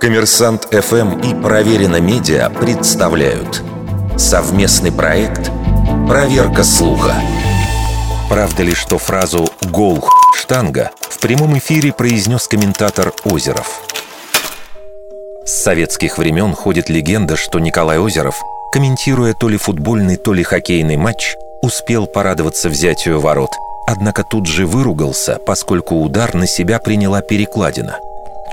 Коммерсант ФМ и Проверено Медиа представляют совместный проект «Проверка слуха». Правда ли, что фразу «гол штанга» в прямом эфире произнес комментатор Озеров? С советских времен ходит легенда, что Николай Озеров, комментируя то ли футбольный, то ли хоккейный матч, успел порадоваться взятию ворот, однако тут же выругался, поскольку удар на себя приняла перекладина –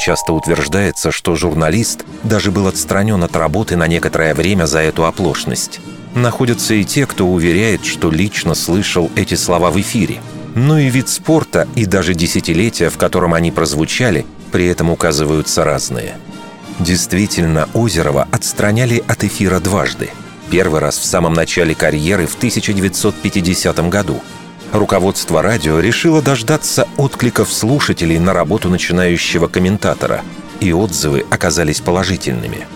Часто утверждается, что журналист даже был отстранен от работы на некоторое время за эту оплошность. Находятся и те, кто уверяет, что лично слышал эти слова в эфире. Но и вид спорта, и даже десятилетия, в котором они прозвучали, при этом указываются разные. Действительно, Озерова отстраняли от эфира дважды. Первый раз в самом начале карьеры в 1950 году – руководство радио решило дождаться откликов слушателей на работу начинающего комментатора, и отзывы оказались положительными.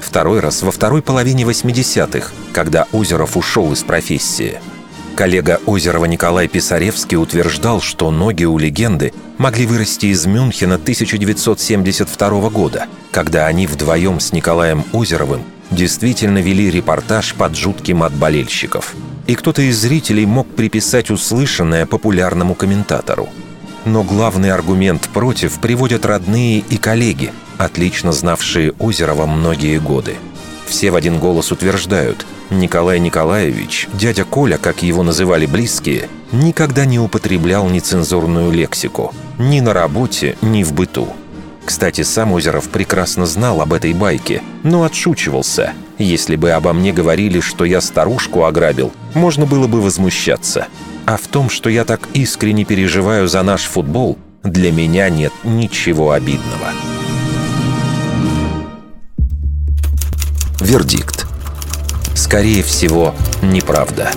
Второй раз во второй половине 80-х, когда Озеров ушел из профессии. Коллега Озерова Николай Писаревский утверждал, что ноги у легенды могли вырасти из Мюнхена 1972 года, когда они вдвоем с Николаем Озеровым действительно вели репортаж под жуткий мат болельщиков – и кто-то из зрителей мог приписать услышанное популярному комментатору. Но главный аргумент против приводят родные и коллеги, отлично знавшие Озерова многие годы. Все в один голос утверждают, Николай Николаевич, дядя Коля, как его называли близкие, никогда не употреблял нецензурную лексику. Ни на работе, ни в быту. Кстати, сам Озеров прекрасно знал об этой байке, но отшучивался. Если бы обо мне говорили, что я старушку ограбил, можно было бы возмущаться. А в том, что я так искренне переживаю за наш футбол, для меня нет ничего обидного. Вердикт. Скорее всего, неправда.